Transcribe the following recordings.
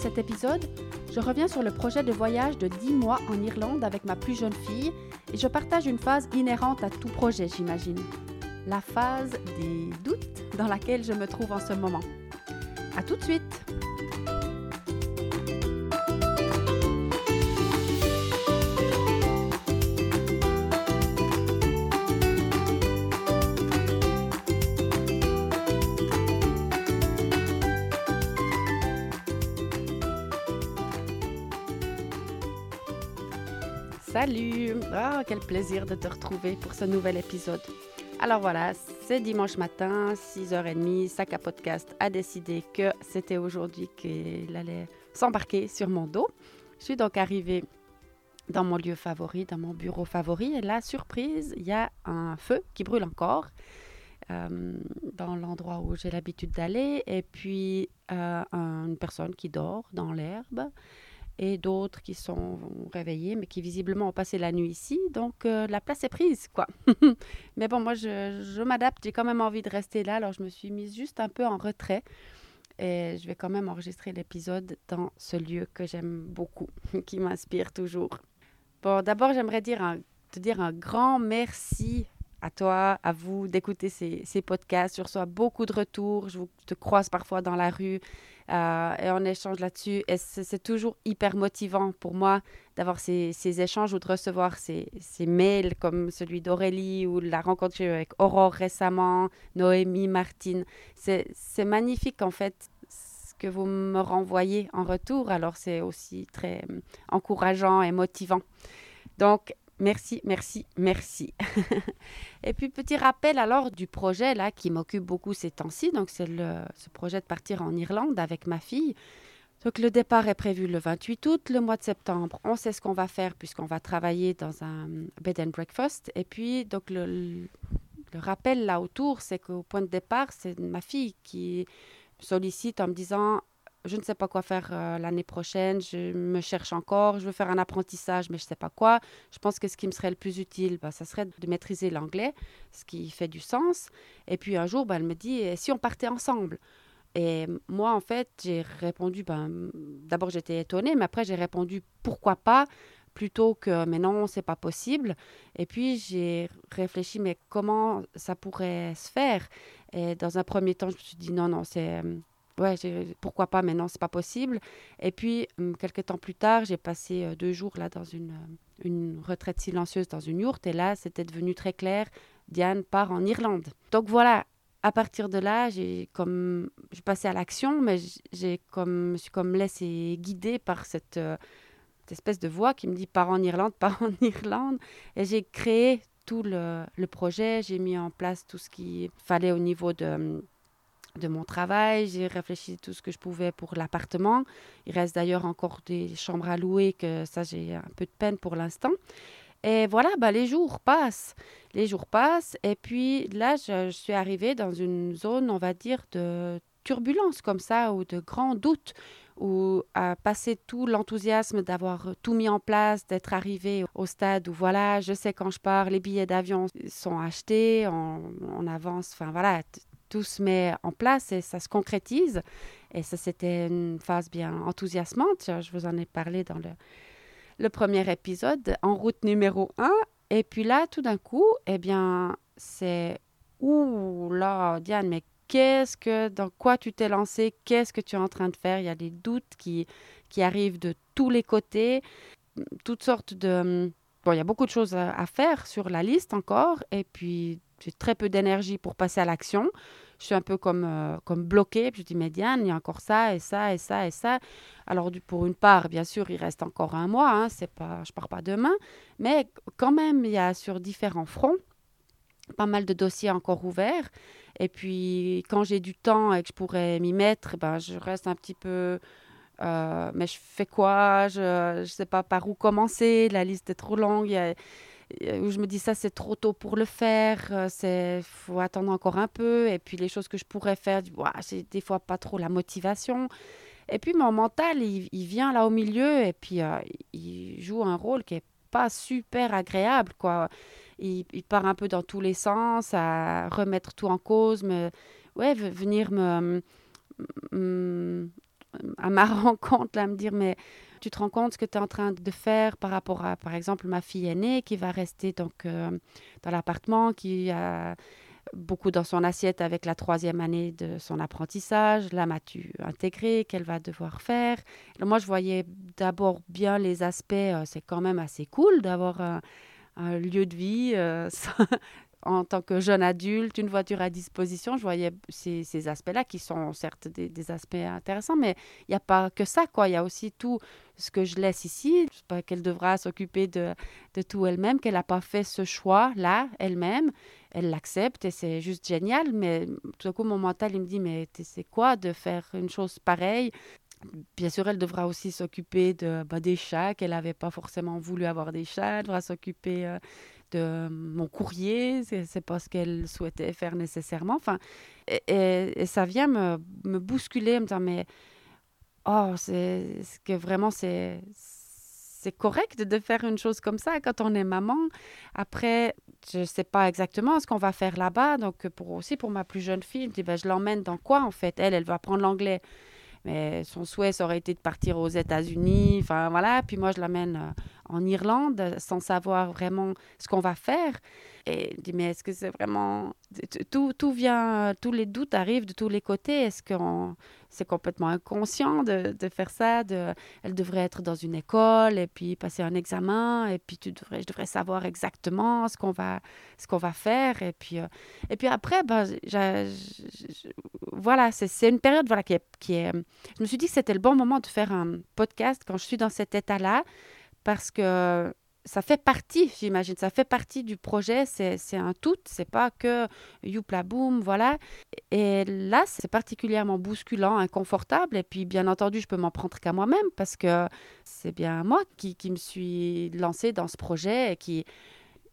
cet épisode, je reviens sur le projet de voyage de 10 mois en Irlande avec ma plus jeune fille et je partage une phase inhérente à tout projet, j'imagine. La phase des doutes dans laquelle je me trouve en ce moment. À tout de suite! Salut Ah, quel plaisir de te retrouver pour ce nouvel épisode. Alors voilà, c'est dimanche matin, 6h30, Saka Podcast a décidé que c'était aujourd'hui qu'il allait s'embarquer sur mon dos. Je suis donc arrivée dans mon lieu favori, dans mon bureau favori, et là, surprise, il y a un feu qui brûle encore euh, dans l'endroit où j'ai l'habitude d'aller, et puis euh, une personne qui dort dans l'herbe et d'autres qui sont réveillés, mais qui visiblement ont passé la nuit ici. Donc, euh, la place est prise, quoi. mais bon, moi, je, m'adapte. J'ai quand même envie de rester là. Alors, je me suis mise juste un peu en retrait. Et je vais quand même enregistrer l'épisode dans ce lieu que j'aime beaucoup, qui m'inspire toujours. Bon, d'abord, j'aimerais te dire un grand merci à toi, à vous d'écouter ces, ces, podcasts. Je reçois beaucoup de retours. Je, vous, je te croise parfois dans la rue euh, et on échange là-dessus. Et c'est toujours hyper motivant pour moi d'avoir ces, échanges ou de recevoir ces, mails comme celui d'Aurélie ou la rencontre que j'ai avec Aurore récemment, Noémie, Martine. C'est magnifique en fait ce que vous me renvoyez en retour. Alors c'est aussi très euh, encourageant et motivant. Donc, Merci, merci, merci. et puis petit rappel alors du projet là qui m'occupe beaucoup ces temps-ci. Donc c'est ce projet de partir en Irlande avec ma fille. Donc le départ est prévu le 28 août, le mois de septembre. On sait ce qu'on va faire puisqu'on va travailler dans un bed and breakfast. Et puis donc le, le rappel là autour, c'est qu'au point de départ, c'est ma fille qui sollicite en me disant je ne sais pas quoi faire euh, l'année prochaine, je me cherche encore, je veux faire un apprentissage, mais je ne sais pas quoi. Je pense que ce qui me serait le plus utile, bah, ça serait de maîtriser l'anglais, ce qui fait du sens. Et puis un jour, bah, elle me dit, si on partait ensemble? Et moi, en fait, j'ai répondu, ben, d'abord j'étais étonnée, mais après j'ai répondu, pourquoi pas? Plutôt que mais non, c'est pas possible. Et puis j'ai réfléchi, mais comment ça pourrait se faire? Et dans un premier temps, je me suis dit non, non, c'est ouais, pourquoi pas maintenant, c'est pas possible. Et puis, hum, quelques temps plus tard, j'ai passé euh, deux jours là dans une, euh, une retraite silencieuse dans une yourte. Et là, c'était devenu très clair. Diane part en Irlande. Donc voilà, à partir de là, j'ai comme, je passais à l'action, mais j'ai comme, me suis comme laissé guider par cette, euh, cette, espèce de voix qui me dit pars en Irlande, pars en Irlande. Et j'ai créé tout le, le projet, j'ai mis en place tout ce qu'il fallait au niveau de hum, de mon travail, j'ai réfléchi tout ce que je pouvais pour l'appartement. Il reste d'ailleurs encore des chambres à louer, que ça j'ai un peu de peine pour l'instant. Et voilà, bah, les jours passent. Les jours passent. Et puis là, je, suis arrivée dans une zone, on va dire, de turbulence comme ça, ou de grands doutes, où à passer tout l'enthousiasme d'avoir tout mis en place, d'être arrivé au stade où voilà, je sais quand je pars, les billets d'avion sont achetés, on, on avance, enfin voilà, tout se met en place et ça se concrétise. Et ça, c'était une phase bien enthousiasmante. Je vous en ai parlé dans le, le premier épisode, en route numéro 1. Et puis là, tout d'un coup, eh bien, c'est Ouh là, Diane, mais qu'est-ce que, dans quoi tu t'es lancé Qu'est-ce que tu es en train de faire? Il y a des doutes qui, qui arrivent de tous les côtés, toutes sortes de. Bon, il y a beaucoup de choses à, à faire sur la liste encore. Et puis, j'ai très peu d'énergie pour passer à l'action. Je suis un peu comme, euh, comme bloquée. Je dis, mais Diane, il y a encore ça et ça et ça et ça. Alors, pour une part, bien sûr, il reste encore un mois. Hein, c'est pas, je pars pas demain. Mais quand même, il y a sur différents fronts pas mal de dossiers encore ouverts. Et puis, quand j'ai du temps et que je pourrais m'y mettre, ben, je reste un petit peu... Euh, mais je fais quoi? Je ne sais pas par où commencer. La liste est trop longue. Où je me dis ça c'est trop tôt pour le faire, euh, c'est faut attendre encore un peu et puis les choses que je pourrais faire, j'ai des fois pas trop la motivation. Et puis mon mental, il, vient là au milieu et puis euh, il joue un rôle qui est pas super agréable quoi. Il, part un peu dans tous les sens, à remettre tout en cause, ouais, venir me, à ma rencontre, là, me dire, mais tu te rends compte ce que tu es en train de faire par rapport à, par exemple, ma fille aînée qui va rester donc, euh, dans l'appartement, qui a beaucoup dans son assiette avec la troisième année de son apprentissage. Là, m'as-tu intégré Qu'elle va devoir faire Moi, je voyais d'abord bien les aspects. Euh, c'est quand même assez cool d'avoir un, lieu de vie euh, en tant que jeune adulte, une voiture à disposition, je voyais ces, aspects-là qui sont certes des, aspects intéressants, mais il n'y a pas que ça, quoi. Il y a aussi tout ce que je laisse ici, qu'elle devra s'occuper de, de, tout elle-même, qu'elle n'a pas fait ce choix-là elle-même. Elle l'accepte et c'est juste génial, mais tout à coup, mon mental, il me dit, mais c'est quoi de faire une chose pareille? Bien sûr, elle devra aussi s'occuper de, bah, des chats, qu'elle n'avait pas forcément voulu avoir des chats. Elle devra s'occuper euh, de mon courrier, c'est pas ce qu'elle souhaitait faire nécessairement. Enfin, et, ça vient me, me, bousculer, me dire mais oh, c'est que vraiment c'est c'est correct de faire une chose comme ça quand on est maman. Après, je sais pas exactement ce qu'on va faire là-bas. Donc, pour, aussi pour ma plus jeune fille, je dis, ben, je l'emmène dans quoi en fait? Elle, elle va apprendre l'anglais. Mais son souhait, ça aurait été de partir aux États-Unis. Enfin, voilà. Puis moi, je l'amène euh, en Irlande sans savoir vraiment ce qu'on va faire. Et je dis, mais est-ce que c'est vraiment... Tout, tout vient, tous les doutes arrivent de tous les côtés. Est-ce qu'on c'est complètement inconscient de, de, faire ça. Elle devrait être dans une école et puis passer un examen et puis tu devrais, je devrais savoir exactement ce qu'on va, ce va faire. Et puis, euh, et puis après, ben, voilà, c'est une période voilà, qui est, qui est... Je me suis dit que c'était le bon moment de faire un podcast quand je suis dans cet état-là parce que ça fait partie, j'imagine, ça fait partie du projet, c'est un tout, c'est pas que youpla boum, voilà. Et là, c'est particulièrement bousculant, inconfortable, et puis bien entendu, je peux m'en prendre qu'à moi-même parce que c'est bien moi qui, qui me suis lancée dans ce projet et qui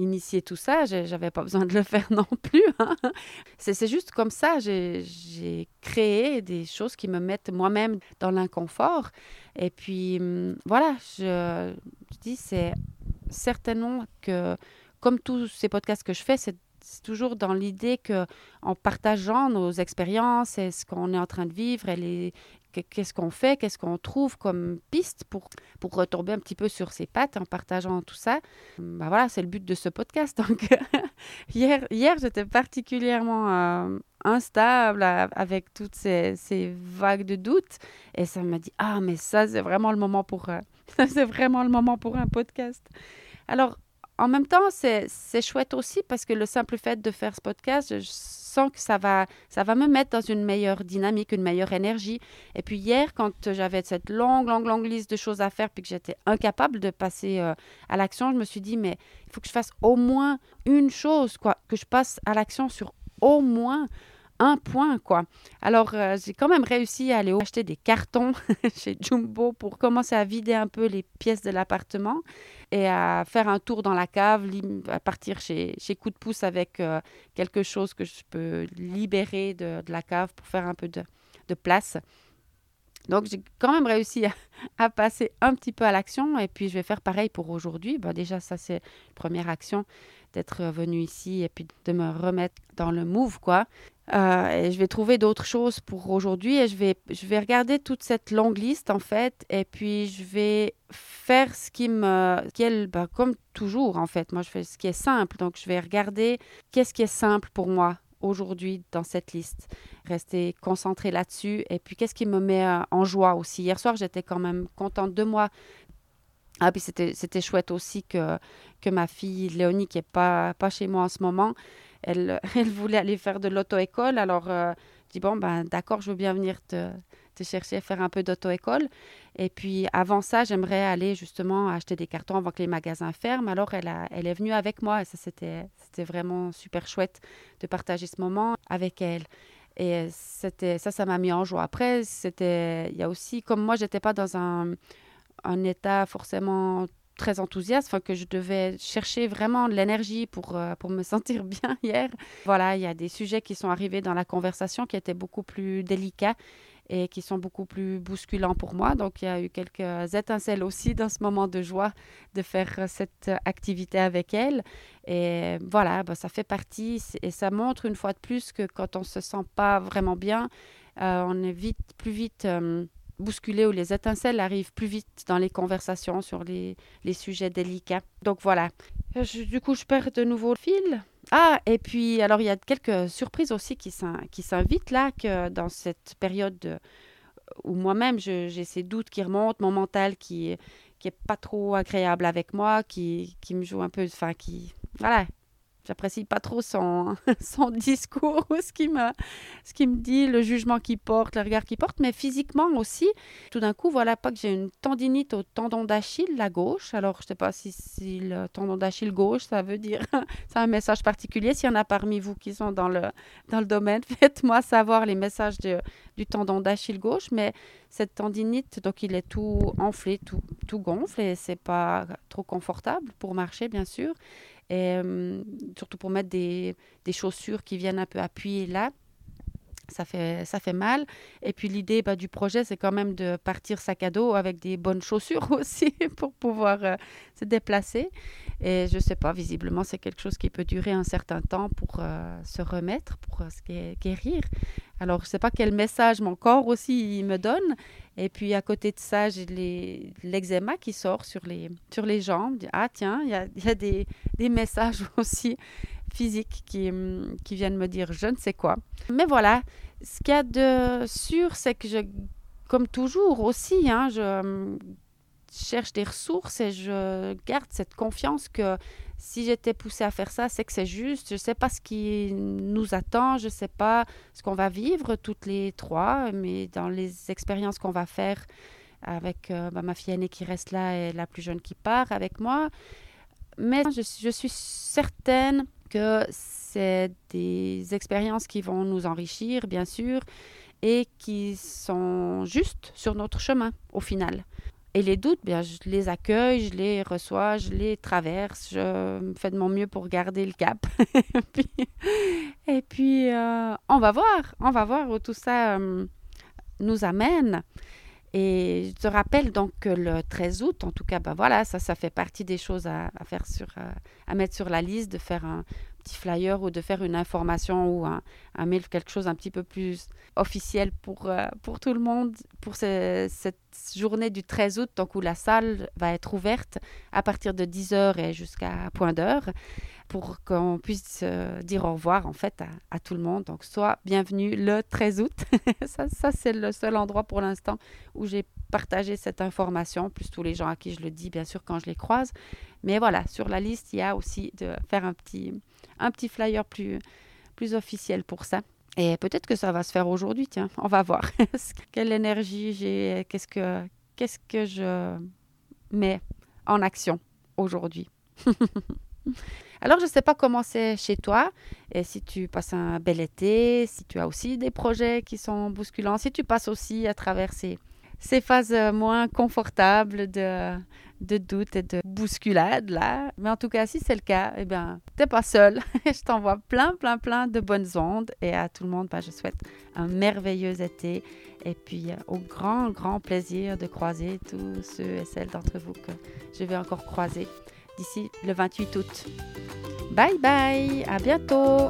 initié tout ça, j'avais pas besoin de le faire non plus. Hein. C'est juste comme ça, j'ai créé des choses qui me mettent moi-même dans l'inconfort. Et puis, hum, voilà, je, dis, c'est certainement que, comme tous ces podcasts que je fais, c'est toujours dans l'idée que en partageant nos expériences et ce qu'on est en train de vivre qu'est-ce qu'on fait, qu'est-ce qu'on trouve comme piste pour, pour retomber un petit peu sur ses pattes en partageant tout ça? Ben voilà, c'est le but de ce podcast. Hier, hier j'étais particulièrement euh, instable avec toutes ces, vagues de doutes et ça m'a dit Ah, mais ça, c'est vraiment le moment pour, euh, c'est vraiment le moment pour un podcast. Alors, en même temps, c'est chouette aussi parce que le simple fait de faire ce podcast, sens que ça va, ça va me mettre dans une meilleure dynamique, une meilleure énergie. Et puis hier, quand j'avais cette longue, longue, longue liste de choses à faire, puis que j'étais incapable de passer euh, à l'action, je me suis dit, mais il faut que je fasse au moins une chose, quoi, que je passe à l'action sur au moins un point, quoi. Alors, euh, j'ai quand même réussi à aller acheter des cartons chez Jumbo pour commencer à vider un peu les pièces de l'appartement et à faire un tour dans la cave, à partir chez, chez Coup de pouce avec euh, quelque chose que je peux libérer de, la cave pour faire un peu de, place. Donc, j'ai quand même réussi à, passer un petit peu à l'action et puis je vais faire pareil pour aujourd'hui. Bah, déjà, ça, c'est la première action d'être venu ici et puis de me remettre dans le move, quoi. Euh, et je vais trouver d'autres choses pour aujourd'hui et je vais, je vais regarder toute cette longue liste en fait et puis je vais faire ce qui me, qui est, bah, comme toujours en fait, moi je fais ce qui est simple donc je vais regarder qu'est-ce qui est simple pour moi aujourd'hui dans cette liste, rester concentré là-dessus et puis qu'est-ce qui me met euh, en joie aussi. Hier soir j'étais quand même contente de moi. Ah, puis c'était chouette aussi que, que ma fille Léonie, qui n'est pas, pas chez moi en ce moment, elle, voulait aller faire de l'auto-école. Alors, euh, je dis, bon, ben, d'accord, je veux bien venir te, chercher à faire un peu d'auto-école. Et puis, avant ça, j'aimerais aller justement acheter des cartons avant que les magasins ferment. Alors, elle, est venue avec moi et ça, c'était vraiment super chouette de partager ce moment avec elle. Et c'était ça, ça m'a mis en joie. Après, c'était, il y a aussi, comme moi, j'étais pas dans un état forcément très enthousiaste, que je devais chercher vraiment de l'énergie pour, euh, pour me sentir bien hier. Voilà, il y a des sujets qui sont arrivés dans la conversation qui étaient beaucoup plus délicats et qui sont beaucoup plus bousculants pour moi. Donc, il y a eu quelques étincelles aussi dans ce moment de joie de faire cette activité avec elle. Et voilà, bah, ça fait partie et ça montre une fois de plus que quand on ne se sent pas vraiment bien, euh, on est plus vite... Euh, bousculer ou les étincelles arrivent plus vite dans les conversations sur les, les sujets délicats. Donc voilà. Euh, du coup, je perds de nouveau le fil. Ah, et puis, alors, il y a quelques surprises aussi qui s'invitent là, que dans cette période où moi-même, j'ai ces doutes qui remontent, mon mental qui, qui pas trop agréable avec moi, qui, qui me joue un peu, enfin, qui, voilà, j'apprécie pas trop son, son discours, ce qu'il me, ce me dit, le jugement qu'il porte, le regard qu'il porte, mais physiquement aussi. Tout d'un coup, voilà pas que j'ai une tendinite au tendon d'Achille, la gauche. Alors, je sais pas si, si le tendon d'Achille gauche, ça veut dire, c'est un message particulier. S'il y en a parmi vous qui sont dans le, dans le domaine, faites-moi savoir les messages du tendon d'Achille gauche. Mais cette tendinite, donc il est tout enflé, tout, tout gonfle et c'est pas trop confortable pour marcher, bien sûr. Euh, surtout pour mettre des, des, chaussures qui viennent un peu appuyer là. Ça fait, ça fait mal. Et puis l'idée bah, du projet, c'est quand même de partir sac à dos avec des bonnes chaussures aussi pour pouvoir euh, se déplacer. Et je ne sais pas, visiblement, c'est quelque chose qui peut durer un certain temps pour euh, se remettre, pour se guérir. Alors, je ne sais pas quel message mon corps aussi me donne. Et puis, à côté de ça, j'ai l'eczéma qui sort sur les, sur les jambes. Ah, tiens, il y a, des, des, messages aussi physiques qui, qui viennent me dire je ne sais quoi. Mais voilà, ce qu'il y a de sûr, c'est que je, comme toujours aussi, hein, je cherche des ressources et je garde cette confiance que si j'étais poussée à faire ça, c'est que c'est juste. Je ne sais pas ce qui nous attend, je ne sais pas ce qu'on va vivre toutes les trois, mais dans les expériences qu'on va faire avec euh, bah, ma fille aînée qui reste là et la plus jeune qui part avec moi. Mais je, je suis certaine que c'est des expériences qui vont nous enrichir, bien sûr, et qui sont justes sur notre chemin au final. Et les doutes, bien, je les accueille, je les reçois, je les traverse, je fais de mon mieux pour garder le cap. et puis, euh, on va voir, on va voir où tout ça euh, nous amène. Et je te rappelle donc que le 13 août, en tout cas, ben voilà, ça, ça fait partie des choses à, faire sur, euh, à mettre sur la liste, de faire un petit flyer ou de faire une information ou un, un mail, quelque chose un petit peu plus officiel pour, euh, pour tout le monde pour cette journée du 13 août, donc où la salle va être ouverte à partir de 10h et jusqu'à point d'heure pour qu'on puisse euh, dire au revoir en fait à, tout le monde. Donc soit bienvenue le 13 août. ça, ça c'est le seul endroit pour l'instant où j'ai partagé cette information, plus tous les gens à qui je le dis bien sûr quand je les croise. Mais voilà, sur la liste, il y a aussi de faire un petit, un petit flyer plus, plus officiel pour ça. Et peut-être que ça va se faire aujourd'hui, tiens, on va voir. Quelle énergie j'ai, qu'est-ce que, qu'est-ce que je mets en action aujourd'hui? Alors, je ne sais pas comment c'est chez toi, et si tu passes un bel été, si tu as aussi des projets qui sont bousculants, si tu passes aussi à travers ces, phases moins confortables de, de doute et de bousculade là. Mais en tout cas, si c'est le cas, eh bien, t'es pas seul. je t'envoie plein, plein, plein de bonnes ondes. Et à tout le monde, bah, je souhaite un merveilleux été. Et puis, euh, au grand, grand plaisir de croiser tous ceux et celles d'entre vous que je vais encore croiser d'ici le 28 août. Bye bye, à bientôt